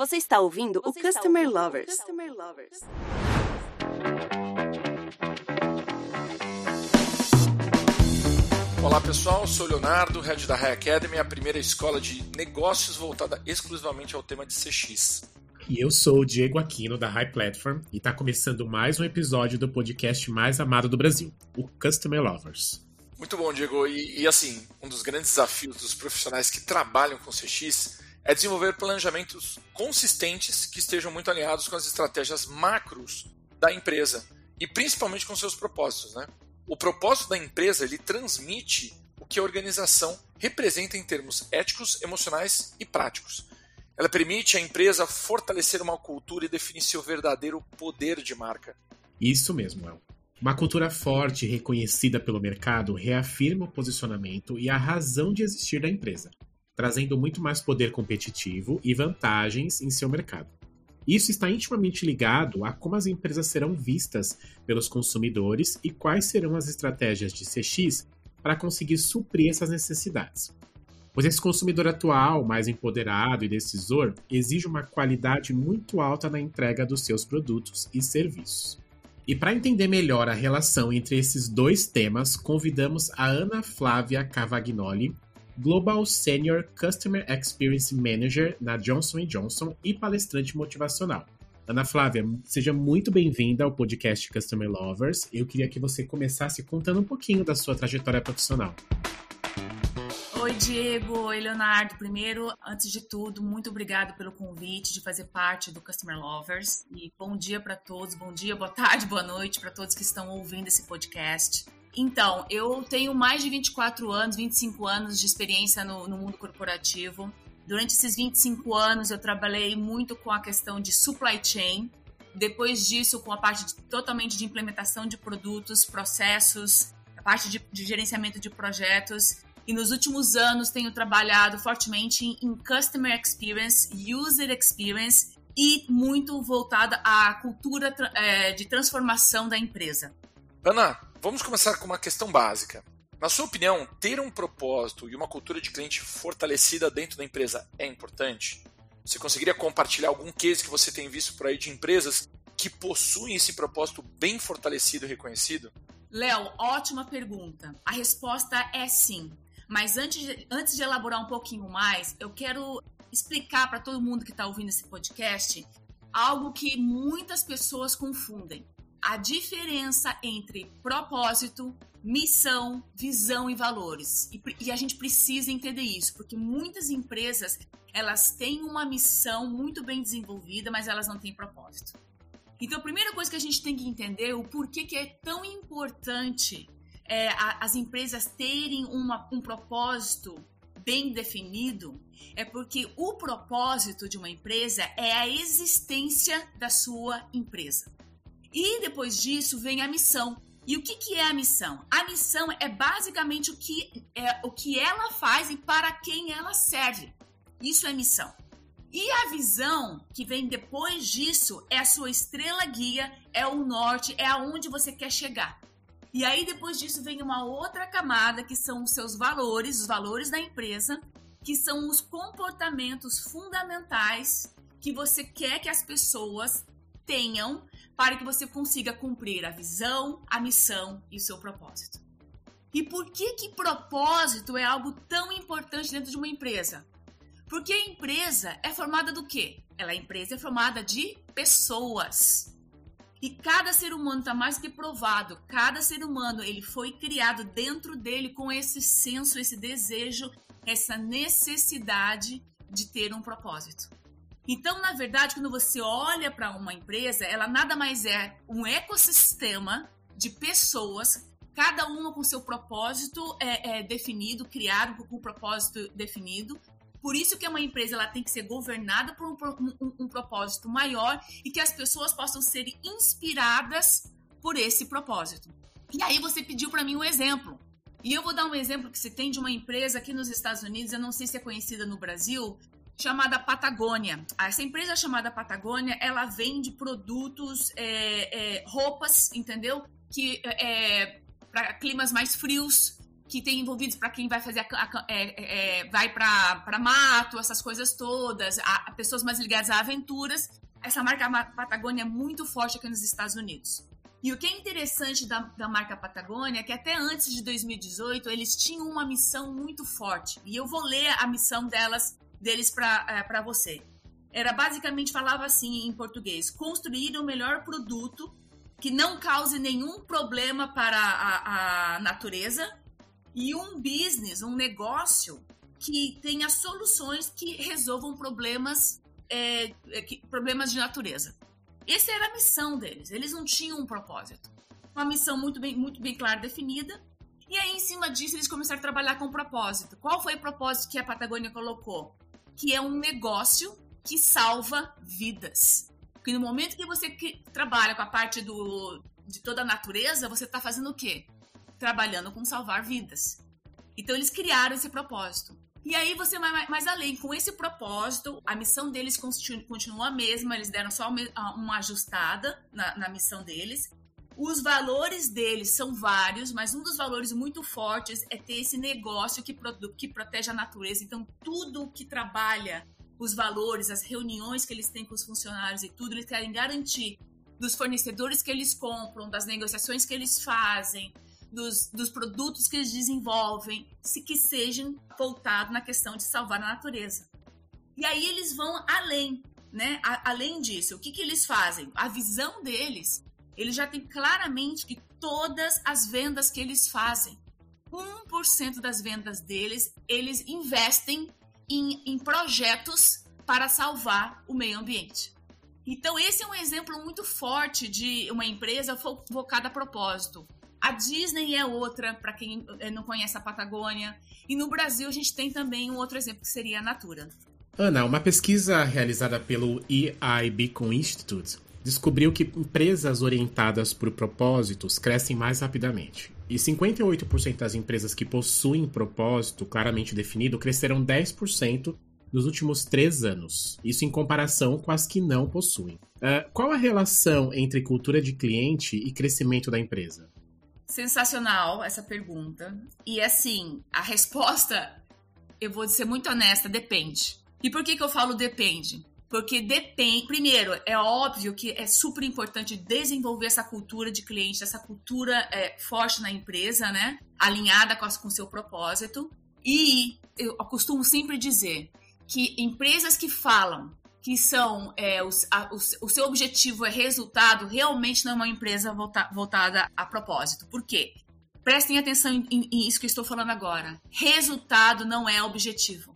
Você está ouvindo Você o Customer ouvindo Lovers. Customer Lovers. Olá pessoal, sou o Leonardo, head da High Academy, a primeira escola de negócios voltada exclusivamente ao tema de CX. E eu sou o Diego Aquino da High Platform e está começando mais um episódio do podcast mais amado do Brasil, o Customer Lovers. Muito bom, Diego. E, e assim, um dos grandes desafios dos profissionais que trabalham com CX é desenvolver planejamentos consistentes que estejam muito alinhados com as estratégias macros da empresa e principalmente com seus propósitos, né? O propósito da empresa ele transmite o que a organização representa em termos éticos, emocionais e práticos. Ela permite à empresa fortalecer uma cultura e definir seu verdadeiro poder de marca. Isso mesmo, El. Uma cultura forte e reconhecida pelo mercado reafirma o posicionamento e a razão de existir da empresa, trazendo muito mais poder competitivo e vantagens em seu mercado. Isso está intimamente ligado a como as empresas serão vistas pelos consumidores e quais serão as estratégias de CX para conseguir suprir essas necessidades. Pois esse consumidor atual, mais empoderado e decisor, exige uma qualidade muito alta na entrega dos seus produtos e serviços. E para entender melhor a relação entre esses dois temas, convidamos a Ana Flávia Cavagnoli, Global Senior Customer Experience Manager na Johnson Johnson e palestrante motivacional. Ana Flávia, seja muito bem-vinda ao podcast Customer Lovers. Eu queria que você começasse contando um pouquinho da sua trajetória profissional. Oi, Diego. Oi, Leonardo. Primeiro, antes de tudo, muito obrigado pelo convite de fazer parte do Customer Lovers. E bom dia para todos, bom dia, boa tarde, boa noite para todos que estão ouvindo esse podcast. Então, eu tenho mais de 24 anos, 25 anos de experiência no, no mundo corporativo. Durante esses 25 anos, eu trabalhei muito com a questão de supply chain. Depois disso, com a parte de, totalmente de implementação de produtos, processos, a parte de, de gerenciamento de projetos. E nos últimos anos, tenho trabalhado fortemente em, em Customer Experience, User Experience e muito voltada à cultura é, de transformação da empresa. Ana, Vamos começar com uma questão básica. Na sua opinião, ter um propósito e uma cultura de cliente fortalecida dentro da empresa é importante? Você conseguiria compartilhar algum case que você tem visto por aí de empresas que possuem esse propósito bem fortalecido e reconhecido? Léo, ótima pergunta. A resposta é sim. Mas antes de, antes de elaborar um pouquinho mais, eu quero explicar para todo mundo que está ouvindo esse podcast algo que muitas pessoas confundem a diferença entre propósito, missão, visão e valores. E, e, a gente precisa entender isso, porque muitas empresas elas têm uma missão muito bem desenvolvida, mas elas não têm propósito. Então, a primeira coisa que a gente tem que entender é o porquê que é tão importante é, a, as empresas terem uma, um propósito bem definido, é porque o propósito de uma empresa é a existência da sua empresa. E depois disso vem a missão. E o que, que é a missão? A missão é basicamente o que, é, o que ela faz e para quem ela serve. Isso é missão. E a visão que vem depois disso é a sua estrela guia, é o norte, é aonde você quer chegar. E aí depois disso vem uma outra camada que são os seus valores, os valores da empresa, que são os comportamentos fundamentais que você quer que as pessoas tenham para que você consiga cumprir a visão, a missão e o seu propósito. E por que que propósito é algo tão importante dentro de uma empresa? Porque a empresa é formada do quê? Ela a empresa é formada de pessoas. E cada ser humano está mais que provado. Cada ser humano ele foi criado dentro dele com esse senso, esse desejo, essa necessidade de ter um propósito. Então, na verdade, quando você olha para uma empresa, ela nada mais é um ecossistema de pessoas, cada uma com seu propósito é, é definido, criado com um propósito definido. Por isso que uma empresa ela tem que ser governada por um, um, um propósito maior e que as pessoas possam ser inspiradas por esse propósito. E aí você pediu para mim um exemplo. E eu vou dar um exemplo que se tem de uma empresa aqui nos Estados Unidos, eu não sei se é conhecida no Brasil, chamada Patagônia. Essa empresa chamada Patagônia, ela vende produtos, é, é, roupas, entendeu? Que é, para climas mais frios, que tem envolvidos para quem vai fazer a, a, é, é, vai para mato, essas coisas todas, a, pessoas mais ligadas a aventuras. Essa marca Patagônia é muito forte aqui nos Estados Unidos. E o que é interessante da, da marca Patagônia é que até antes de 2018 eles tinham uma missão muito forte. E eu vou ler a missão delas deles para é, você. Era basicamente falava assim em português: construir o melhor produto que não cause nenhum problema para a, a natureza e um business, um negócio que tenha soluções que resolvam problemas, é, é que, problemas de natureza. Essa era a missão deles. Eles não tinham um propósito. Uma missão muito bem, muito bem clara definida. E aí, em cima disso, eles começaram a trabalhar com propósito. Qual foi o propósito que a Patagônia colocou? Que é um negócio que salva vidas. Porque no momento que você trabalha com a parte do, de toda a natureza, você está fazendo o quê? Trabalhando com salvar vidas. Então eles criaram esse propósito. E aí você vai mais além. Com esse propósito, a missão deles continua a mesma, eles deram só uma ajustada na, na missão deles. Os valores deles são vários, mas um dos valores muito fortes é ter esse negócio que, que protege a natureza. Então, tudo que trabalha os valores, as reuniões que eles têm com os funcionários e tudo, eles querem garantir dos fornecedores que eles compram, das negociações que eles fazem, dos, dos produtos que eles desenvolvem, se que sejam voltados na questão de salvar a natureza. E aí eles vão além, né? A, além disso, o que, que eles fazem? A visão deles, eles já têm claramente que todas as vendas que eles fazem, 1% das vendas deles, eles investem em, em projetos para salvar o meio ambiente. Então, esse é um exemplo muito forte de uma empresa focada a propósito. A Disney é outra, para quem eh, não conhece a Patagônia. E no Brasil a gente tem também um outro exemplo que seria a Natura. Ana, uma pesquisa realizada pelo EI Beacon Institute descobriu que empresas orientadas por propósitos crescem mais rapidamente. E 58% das empresas que possuem propósito claramente definido cresceram 10% nos últimos três anos. Isso em comparação com as que não possuem. Uh, qual a relação entre cultura de cliente e crescimento da empresa? Sensacional essa pergunta. E assim, a resposta, eu vou ser muito honesta, depende. E por que, que eu falo depende? Porque depende. Primeiro, é óbvio que é super importante desenvolver essa cultura de cliente, essa cultura é, forte na empresa, né? Alinhada com o seu propósito. E eu costumo sempre dizer que empresas que falam que são é, os, a, os, o seu objetivo é resultado, realmente não é uma empresa volta, voltada a propósito. Por quê? Prestem atenção em, em, em isso que eu estou falando agora. Resultado não é objetivo.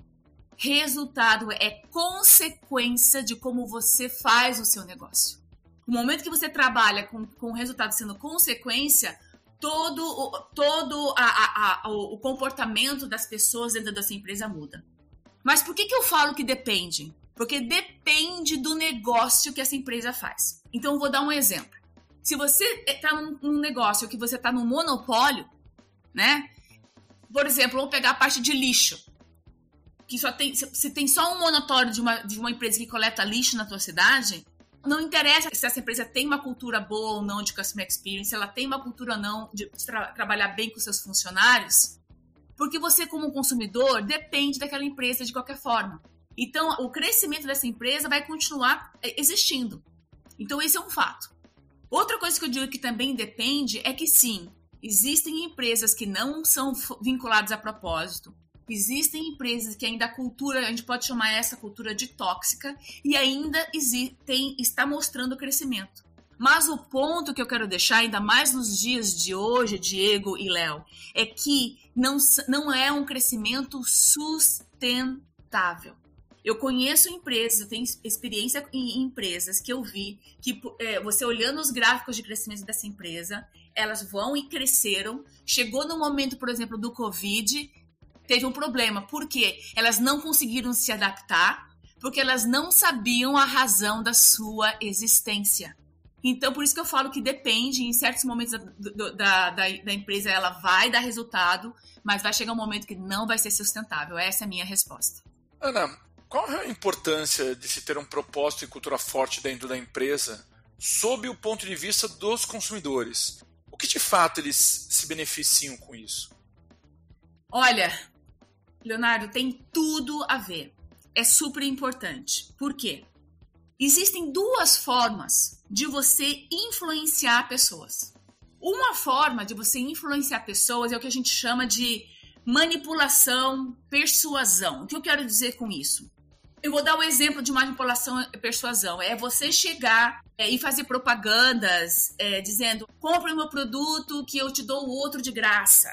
Resultado é consequência de como você faz o seu negócio. No momento que você trabalha com, com o resultado sendo consequência, todo, todo a, a, a, o comportamento das pessoas dentro dessa empresa muda. Mas por que, que eu falo que depende? Porque depende do negócio que essa empresa faz. Então, vou dar um exemplo. Se você está num negócio que você está no monopólio, né? Por exemplo, vamos pegar a parte de lixo. Que só tem, se tem só um monopólio de uma, de uma empresa que coleta lixo na tua cidade, não interessa se essa empresa tem uma cultura boa ou não de customer experience, se ela tem uma cultura ou não de tra trabalhar bem com seus funcionários, porque você, como consumidor, depende daquela empresa de qualquer forma. Então, o crescimento dessa empresa vai continuar é, existindo. Então, esse é um fato. Outra coisa que eu digo que também depende é que, sim, existem empresas que não são vinculadas a propósito. Existem empresas que ainda a cultura, a gente pode chamar essa cultura de tóxica, e ainda tem, está mostrando crescimento. Mas o ponto que eu quero deixar, ainda mais nos dias de hoje, Diego e Léo, é que não, não é um crescimento sustentável. Eu conheço empresas, eu tenho experiência em empresas que eu vi que é, você olhando os gráficos de crescimento dessa empresa, elas vão e cresceram. Chegou no momento, por exemplo, do Covid, teve um problema. Por quê? Elas não conseguiram se adaptar, porque elas não sabiam a razão da sua existência. Então, por isso que eu falo que depende, em certos momentos da, da, da, da, empresa ela vai dar resultado, mas vai chegar um momento que não vai ser sustentável. Essa é a minha resposta. Ana, qual é a importância de se ter um propósito e cultura forte dentro da empresa sob o ponto de vista dos consumidores? O que de fato eles se beneficiam com isso? Olha, Leonardo, tem tudo a ver. É super importante. Por quê? Existem duas formas de você influenciar pessoas. Uma forma de você influenciar pessoas é o que a gente chama de manipulação, persuasão. O que eu quero dizer com isso? Eu vou dar o um exemplo de manipulação e persuasão. É você chegar é, e fazer propagandas é, dizendo: compre o meu produto que eu te dou outro de graça.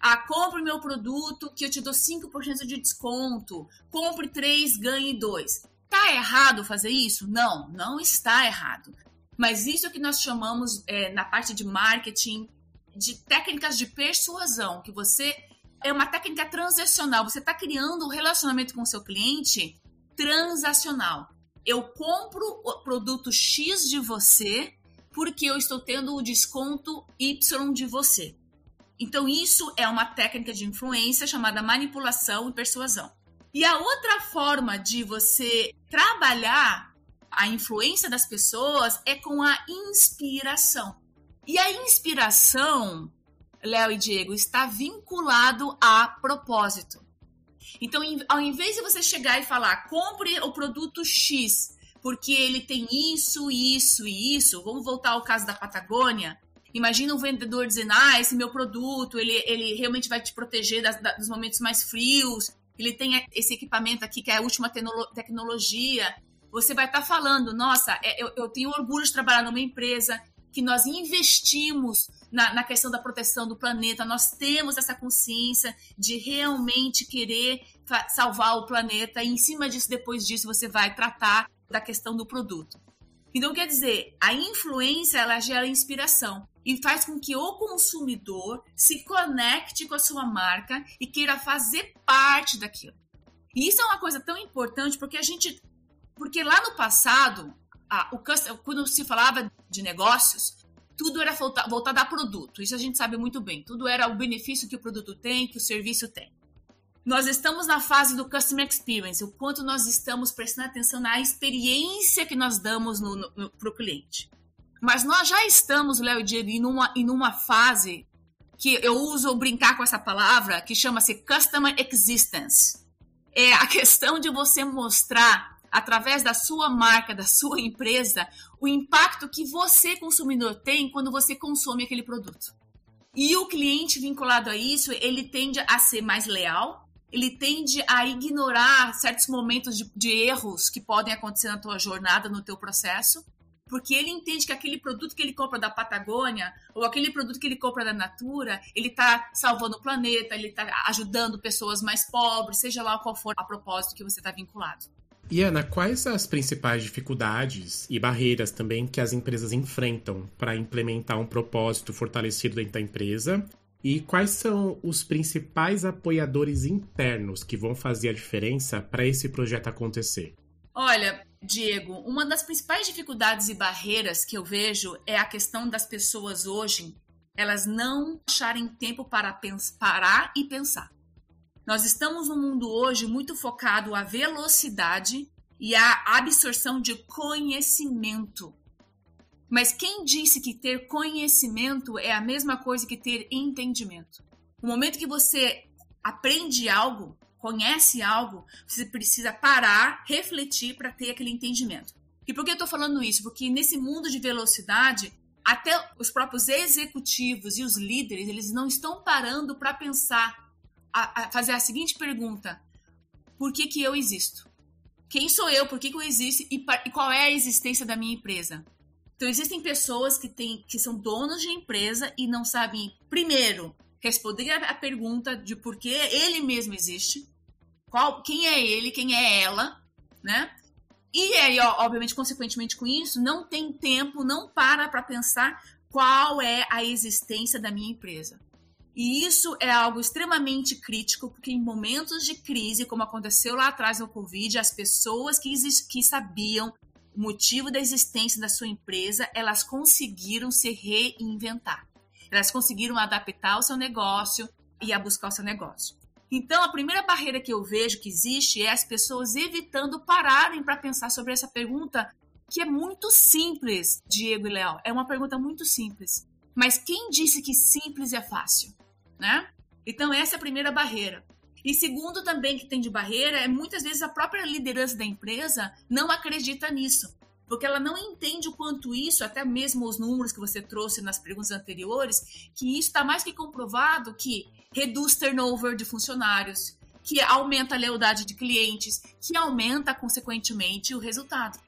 Ah, compre meu produto que eu te dou 5% de desconto. Compre 3, ganhe 2. Tá errado fazer isso? Não, não está errado. Mas isso é que nós chamamos é, na parte de marketing de técnicas de persuasão, que você é uma técnica transacional. Você está criando um relacionamento com o seu cliente transacional. Eu compro o produto X de você porque eu estou tendo o desconto Y de você. Então, isso é uma técnica de influência chamada manipulação e persuasão. E a outra forma de você trabalhar a influência das pessoas é com a inspiração. E a inspiração, Léo e Diego, está vinculado a propósito. Então, ao invés de você chegar e falar, compre o produto X, porque ele tem isso, isso e isso, vamos voltar ao caso da Patagônia. Imagina um vendedor dizendo, ah, esse meu produto, ele, ele realmente vai te proteger das, dos momentos mais frios, ele tem esse equipamento aqui que é a última tecnologia. Você vai estar tá falando, nossa, é, eu, eu tenho orgulho de trabalhar numa empresa que nós investimos na, na, questão da proteção do planeta, nós temos essa consciência de realmente querer salvar o planeta, e em cima disso, depois disso, você vai tratar da questão do produto. Então, quer dizer, a influência ela gera inspiração e faz com que o consumidor se conecte com a sua marca e queira fazer parte daquilo. E isso é uma coisa tão importante porque a gente. Porque lá no passado, a, o, quando se falava de negócios, tudo era voltado a produto. Isso a gente sabe muito bem. Tudo era o benefício que o produto tem, que o serviço tem. Nós estamos na fase do customer experience, o quanto nós estamos prestando atenção na experiência que nós damos para o cliente. Mas nós já estamos, Léo e Diego, em uma, em uma fase que eu uso brincar com essa palavra, que chama-se Customer Existence. É a questão de você mostrar, através da sua marca, da sua empresa, o impacto que você, consumidor, tem quando você consome aquele produto. E o cliente vinculado a isso, ele tende a ser mais leal, ele tende a ignorar certos momentos de, de, erros que podem acontecer na tua jornada, no teu processo, porque ele entende que aquele produto que ele compra da Patagônia ou aquele produto que ele compra da Natura, ele está salvando o planeta, ele está ajudando pessoas mais pobres, seja lá qual for a propósito que você está vinculado. E Ana, quais as principais dificuldades e barreiras também que as empresas enfrentam para implementar um propósito fortalecido dentro da empresa e quais são os principais apoiadores internos que vão fazer a diferença para esse projeto acontecer? Olha, Diego, uma das principais dificuldades e barreiras que eu vejo é a questão das pessoas hoje elas não acharem tempo para parar e pensar. Nós estamos num mundo hoje muito focado à velocidade e à absorção de conhecimento. Mas quem disse que ter conhecimento é a mesma coisa que ter entendimento? No momento que você aprende algo, conhece algo, você precisa parar, refletir para ter aquele entendimento. E por que eu estou falando isso? Porque nesse mundo de velocidade, até os próprios executivos e os líderes, eles não estão parando para pensar, a, a, fazer a seguinte pergunta: por que, que eu existo? Quem sou eu? Por que, que eu existo? E, e qual é a existência da minha empresa? Então existem pessoas que têm que são donos de empresa e não sabem primeiro responder a pergunta de por que ele mesmo existe, qual, quem é ele, quem é ela, né? E aí, obviamente, consequentemente com isso, não tem tempo, não para para pensar qual é a existência da minha empresa. E isso é algo extremamente crítico, porque em momentos de crise, como aconteceu lá atrás no Covid, as pessoas que, que sabiam o motivo da existência da sua empresa, elas conseguiram se reinventar. Elas conseguiram adaptar o seu negócio e a buscar o seu negócio. Então, a primeira barreira que eu vejo que existe é as pessoas evitando pararem para pensar sobre essa pergunta, que é muito simples, Diego e Léo. É uma pergunta muito simples. Mas quem disse que simples é fácil, né? Então, essa é a primeira barreira. E segundo também que tem de barreira é muitas vezes a própria liderança da empresa não acredita nisso. Porque ela não entende o quanto isso, até mesmo os números que você trouxe nas perguntas anteriores, que isso está mais que comprovado que reduz turnover de funcionários, que aumenta a lealdade de clientes, que aumenta consequentemente o resultado.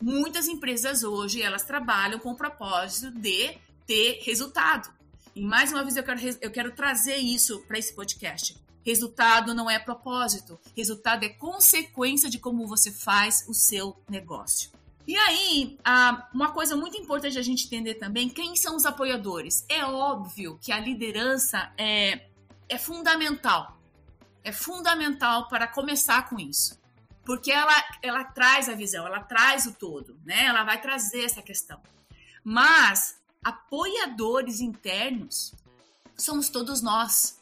Muitas empresas hoje elas trabalham com o propósito de ter resultado. E mais uma vez eu quero, eu quero trazer isso para esse podcast. Resultado não é propósito, resultado é consequência de como você faz o seu negócio. E aí, uma coisa muito importante a gente entender também, quem são os apoiadores? É óbvio que a liderança é, é fundamental. É fundamental para começar com isso. Porque ela, ela traz a visão, ela traz o todo, né? Ela vai trazer essa questão. Mas apoiadores internos somos todos nós.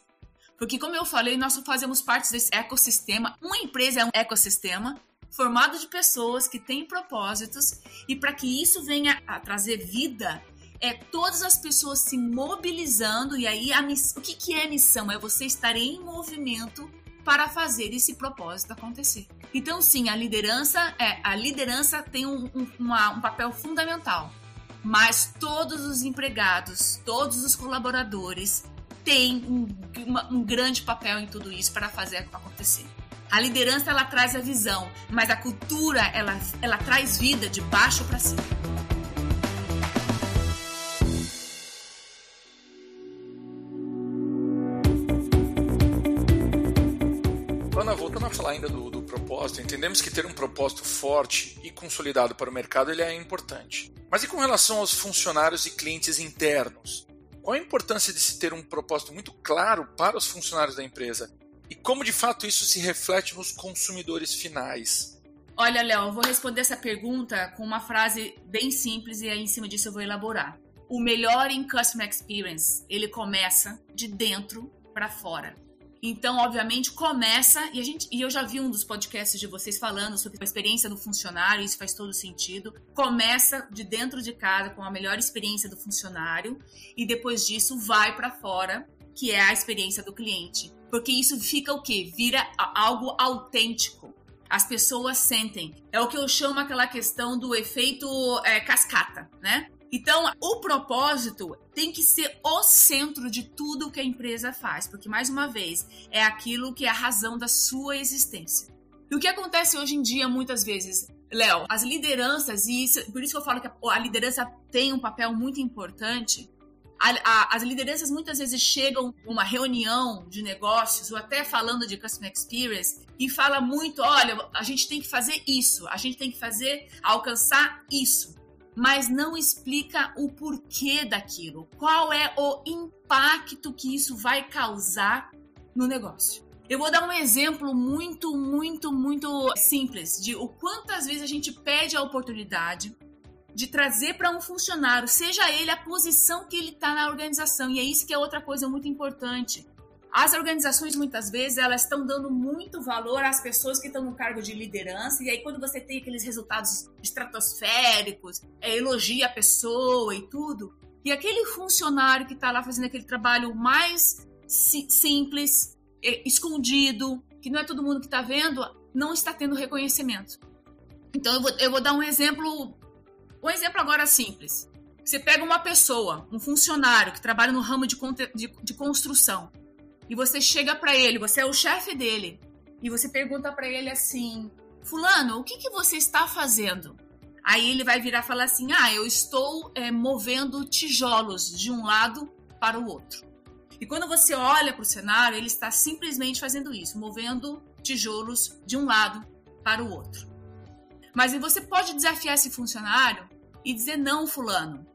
Porque, como eu falei, nós fazemos parte desse ecossistema. Uma empresa é um ecossistema formado de pessoas que têm propósitos, e para que isso venha a trazer vida, é todas as pessoas se mobilizando, e aí miss... o que, que é missão? É você estar em movimento para fazer esse propósito acontecer. Então, sim, a liderança é a liderança tem um, um, uma, um papel fundamental mas todos os empregados, todos os colaboradores têm um, uma, um grande papel em tudo isso para fazer acontecer. A liderança ela traz a visão, mas a cultura ela, ela traz vida de baixo para cima. Ana, voltando a falar ainda do, do propósito, entendemos que ter um propósito forte e consolidado para o mercado ele é importante. Mas e com relação aos funcionários e clientes internos? Qual a importância de se ter um propósito muito claro para os funcionários da empresa? E como de fato isso se reflete nos consumidores finais? Olha, Léo, eu vou responder essa pergunta com uma frase bem simples e aí em cima disso eu vou elaborar. O melhor em Customer Experience, ele começa de dentro para fora. Então, obviamente, começa, e, a gente, e eu já vi um dos podcasts de vocês falando sobre a experiência do funcionário, isso faz todo sentido. Começa de dentro de casa com a melhor experiência do funcionário, e depois disso vai para fora, que é a experiência do cliente. Porque isso fica o quê? Vira algo autêntico. As pessoas sentem. É o que eu chamo aquela questão do efeito é, cascata, né? Então, o propósito tem que ser o centro de tudo que a empresa faz, porque, mais uma vez, é aquilo que é a razão da sua existência. E o que acontece hoje em dia, muitas vezes, Léo, as lideranças, e isso, por isso que eu falo que a liderança tem um papel muito importante. A, a, as lideranças muitas vezes chegam uma reunião de negócios ou até falando de customer experience e fala muito, olha, a gente tem que fazer isso, a gente tem que fazer alcançar isso mas não explica o porquê daquilo, qual é o impacto que isso vai causar no negócio. Eu vou dar um exemplo muito, muito, muito simples de o quantas vezes a gente pede a oportunidade de trazer para um funcionário, seja ele a posição que ele está na organização, e é isso que é outra coisa muito importante. As organizações, muitas vezes, elas estão dando muito valor às pessoas que estão no cargo de liderança, e aí quando você tem aqueles resultados estratosféricos, é, elogia a pessoa e tudo, e aquele funcionário que está lá fazendo aquele trabalho mais si simples, é, escondido, que não é todo mundo que está vendo, não está tendo reconhecimento. Então eu vou, eu vou dar um exemplo, um exemplo agora simples. Você pega uma pessoa, um funcionário que trabalha no ramo de, de, de construção, e você chega para ele, você é o chefe dele, e você pergunta para ele assim: Fulano, o que, que você está fazendo? Aí ele vai virar e falar assim: Ah, eu estou é, movendo tijolos de um lado para o outro. E quando você olha para o cenário, ele está simplesmente fazendo isso, movendo tijolos de um lado para o outro. Mas você pode desafiar esse funcionário e dizer: Não, Fulano,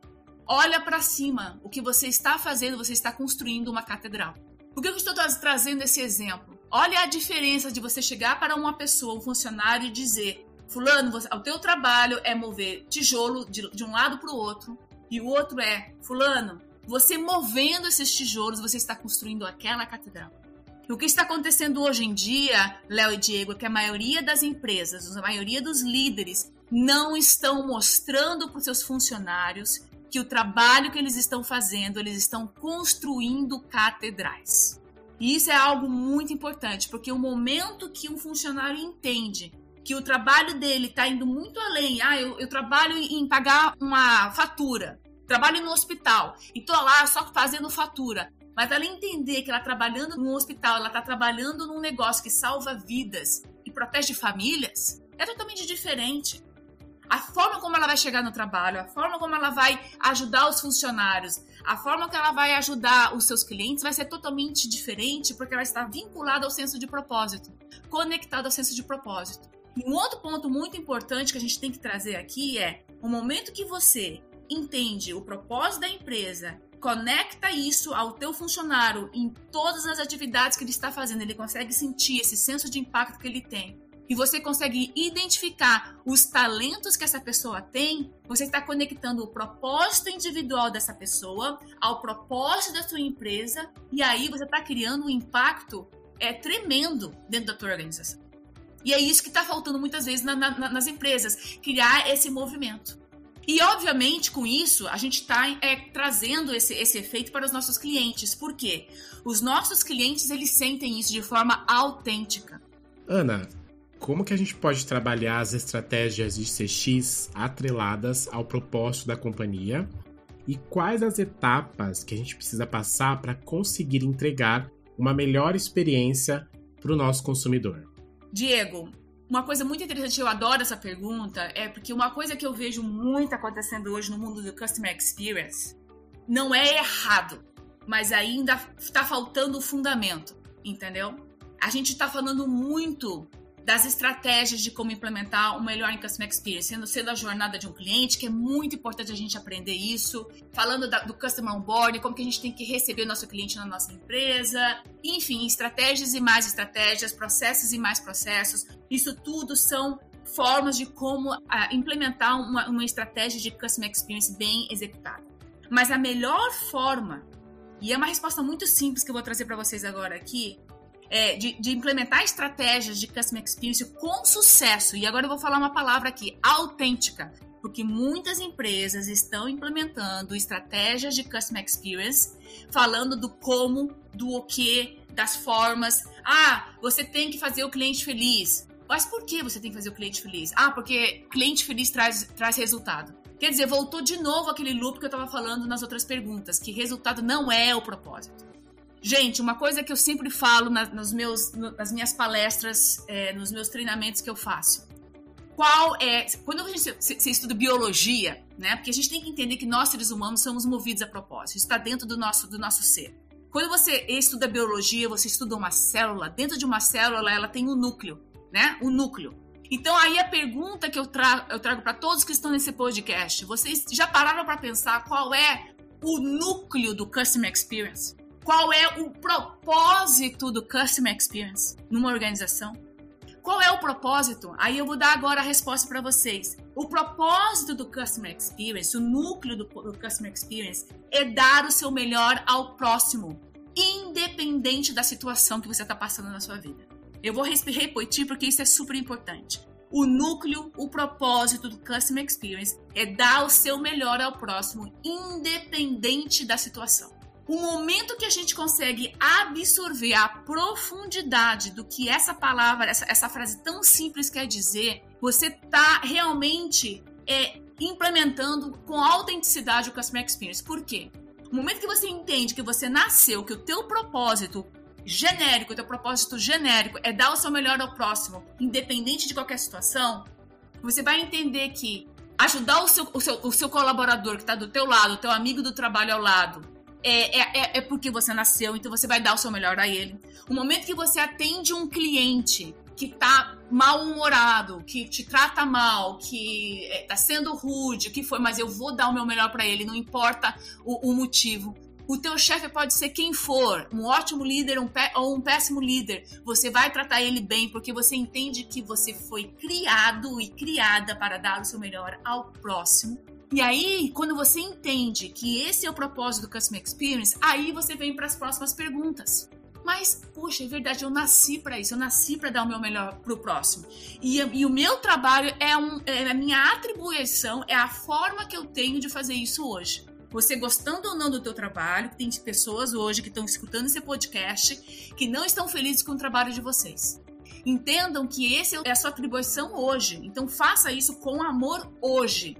olha para cima. O que você está fazendo, você está construindo uma catedral. Por que eu estou trazendo esse exemplo? Olha a diferença de você chegar para uma pessoa, um funcionário, e dizer: Fulano, você, o teu trabalho é mover tijolo de, de um lado para o outro, e o outro é: Fulano, você movendo esses tijolos, você está construindo aquela catedral. O que está acontecendo hoje em dia, Léo e Diego, é que a maioria das empresas, a maioria dos líderes, não estão mostrando para os seus funcionários que o trabalho que eles estão fazendo, eles estão construindo catedrais. E isso é algo muito importante, porque o momento que um funcionário entende que o trabalho dele está indo muito além, ah, eu, eu trabalho em pagar uma fatura, trabalho no hospital e tô lá só fazendo fatura. Mas ela entender que ela trabalhando no hospital, ela está trabalhando num negócio que salva vidas e protege famílias, é totalmente diferente. A forma como ela vai chegar no trabalho, a forma como ela vai ajudar os funcionários, a forma que ela vai ajudar os seus clientes vai ser totalmente diferente porque ela está vinculada ao senso de propósito, conectada ao senso de propósito. E um outro ponto muito importante que a gente tem que trazer aqui é o momento que você entende o propósito da empresa, conecta isso ao teu funcionário em todas as atividades que ele está fazendo, ele consegue sentir esse senso de impacto que ele tem e você consegue identificar os talentos que essa pessoa tem, você está conectando o propósito individual dessa pessoa ao propósito da sua empresa e aí você está criando um impacto é tremendo dentro da tua organização. E é isso que está faltando muitas vezes na, na, nas empresas, criar esse movimento. E, obviamente, com isso, a gente está é, trazendo esse, esse efeito para os nossos clientes. Por quê? Os nossos clientes, eles sentem isso de forma autêntica. Ana, como que a gente pode trabalhar as estratégias de CX atreladas ao propósito da companhia e quais as etapas que a gente precisa passar para conseguir entregar uma melhor experiência para o nosso consumidor? Diego, uma coisa muito interessante, eu adoro essa pergunta, é porque uma coisa que eu vejo muito acontecendo hoje no mundo do Customer Experience não é errado, mas ainda está faltando o fundamento, entendeu? A gente está falando muito das estratégias de como implementar o melhor em Customer Experience, sendo, sendo a jornada de um cliente, que é muito importante a gente aprender isso, falando da, do Customer Onboarding, como que a gente tem que receber o nosso cliente na nossa empresa, enfim, estratégias e mais estratégias, processos e mais processos, isso tudo são formas de como ah, implementar uma, uma estratégia de Customer Experience bem executada. Mas a melhor forma, e é uma resposta muito simples que eu vou trazer para vocês agora aqui, é, de, de, implementar estratégias de customer experience com sucesso. E agora eu vou falar uma palavra aqui, autêntica. Porque muitas empresas estão implementando estratégias de customer experience, falando do como, do o que, das formas. Ah, você tem que fazer o cliente feliz. Mas por que você tem que fazer o cliente feliz? Ah, porque cliente feliz traz, traz resultado. Quer dizer, voltou de novo aquele loop que eu estava falando nas outras perguntas, que resultado não é o propósito. Gente, uma coisa que eu sempre falo na, nos meus, nas minhas palestras, é, nos meus treinamentos que eu faço. Qual é. Quando a gente se, estuda biologia, né? Porque a gente tem que entender que nós, seres humanos, somos movidos a propósito. Isso está dentro do nosso, do nosso ser. Quando você estuda biologia, você estuda uma célula. Dentro de uma célula, ela tem um núcleo, né? O um núcleo. Então, aí a pergunta que eu, tra eu trago para todos que estão nesse podcast: vocês já pararam para pensar qual é o núcleo do Customer Experience? Qual é o propósito do Customer Experience numa organização? Qual é o propósito? Aí eu vou dar agora a resposta para vocês. O propósito do Customer Experience, o núcleo do, do Customer Experience, é dar o seu melhor ao próximo, independente da situação que você está passando na sua vida. Eu vou repetir porque isso é super importante. O núcleo, o propósito do Customer Experience é dar o seu melhor ao próximo, independente da situação o momento que a gente consegue absorver a profundidade do que essa palavra, essa, essa frase tão simples quer dizer, você está realmente é, implementando com autenticidade o Customer Experience. Por quê? No momento que você entende que você nasceu, que o teu propósito genérico, o teu propósito genérico é dar o seu melhor ao próximo, independente de qualquer situação, você vai entender que ajudar o seu, o seu, o seu colaborador que está do teu lado, o teu amigo do trabalho ao lado, é, é, é, é porque você nasceu, então você vai dar o seu melhor a ele. O momento que você atende um cliente que tá mal-humorado, que te trata mal, que é, tá sendo rude, que foi, mas eu vou dar o meu melhor para ele, não importa o, o, motivo. O teu chefe pode ser quem for, um ótimo líder um ou um péssimo líder. Você vai tratar ele bem porque você entende que você foi criado e criada para dar o seu melhor ao próximo e aí, quando você entende que esse é o propósito do Customer Experience, aí você vem para as próximas perguntas. Mas, poxa, é verdade, eu nasci para isso, eu nasci para dar o meu melhor para o próximo. E, e, o meu trabalho é, um, é a minha atribuição, é a forma que eu tenho de fazer isso hoje. Você gostando ou não do teu trabalho, tem pessoas hoje que estão escutando esse podcast que não estão felizes com o trabalho de vocês. Entendam que esse é a sua atribuição hoje. Então faça isso com amor hoje,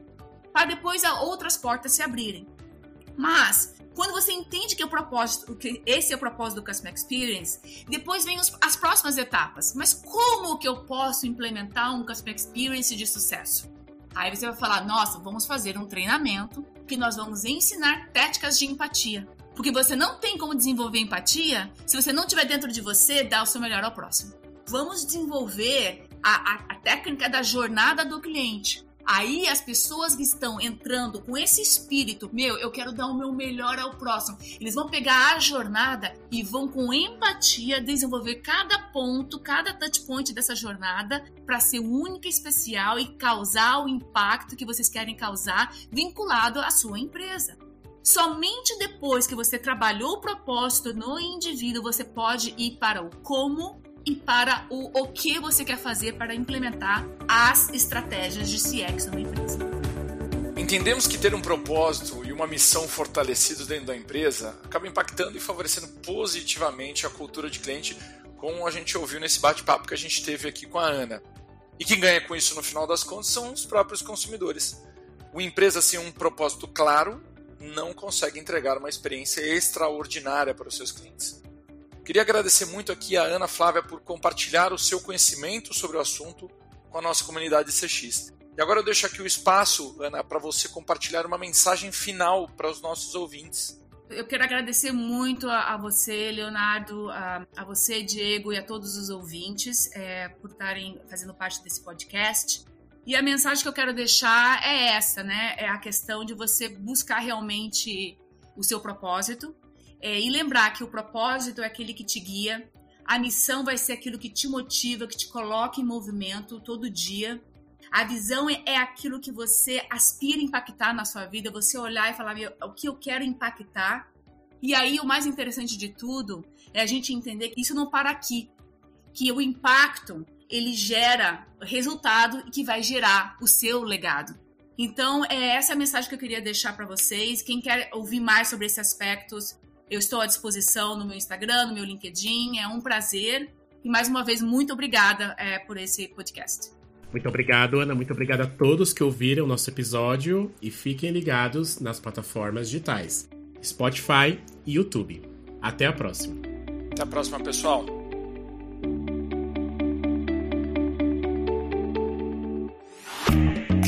para depois outras portas se abrirem. Mas quando você entende que o propósito, que esse é o propósito do Customer Experience, depois vem os, as próximas etapas. Mas como que eu posso implementar um Customer Experience de sucesso? Aí você vai falar: nossa, vamos fazer um treinamento que nós vamos ensinar técnicas de empatia. Porque você não tem como desenvolver empatia se você não tiver dentro de você dar o seu melhor ao próximo. Vamos desenvolver a, a, a técnica da jornada do cliente. Aí as pessoas que estão entrando com esse espírito, meu, eu quero dar o meu melhor ao próximo. Eles vão pegar a jornada e vão com empatia desenvolver cada ponto, cada touch point dessa jornada para ser única e especial e causar o impacto que vocês querem causar vinculado à sua empresa. Somente depois que você trabalhou o propósito no indivíduo, você pode ir para o como e para o, o que você quer fazer para implementar as estratégias de CX numa empresa. Entendemos que ter um propósito e uma missão fortalecidos dentro da empresa acaba impactando e favorecendo positivamente a cultura de cliente, como a gente ouviu nesse bate-papo que a gente teve aqui com a Ana. E quem ganha com isso no final das contas são os próprios consumidores. Uma empresa sem um propósito claro não consegue entregar uma experiência extraordinária para os seus clientes. Queria agradecer muito aqui a Ana Flávia por compartilhar o seu conhecimento sobre o assunto com a nossa comunidade CX. E agora eu deixo aqui o espaço, Ana, para você compartilhar uma mensagem final para os nossos ouvintes. Eu quero agradecer muito a, a você, Leonardo, a, a, você, Diego, e a todos os ouvintes é, por estarem fazendo parte desse podcast. E a mensagem que eu quero deixar é essa, né? É a questão de você buscar realmente o seu propósito, é, e lembrar que o propósito é aquele que te guia, a missão vai ser aquilo que te motiva, que te coloca em movimento todo dia. A visão é, é aquilo que você aspira impactar na sua vida, você olhar e falar o que eu quero impactar. E aí o mais interessante de tudo é a gente entender que isso não para aqui, que o impacto ele gera resultado e que vai gerar o seu legado. Então, é essa a mensagem que eu queria deixar para vocês. Quem quer ouvir mais sobre esses aspectos, eu estou à disposição no meu Instagram, no meu LinkedIn. É um prazer. E mais uma vez, muito obrigada é, por esse podcast. Muito obrigado, Ana. Muito obrigado a todos que ouviram o nosso episódio e fiquem ligados nas plataformas digitais Spotify e YouTube. Até a próxima. Até a próxima, pessoal.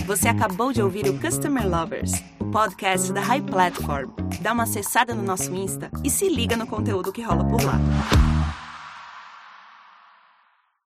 Você acabou de ouvir o Customer Lovers, podcast da High Platform. Dá uma acessada no nosso Insta e se liga no conteúdo que rola por lá.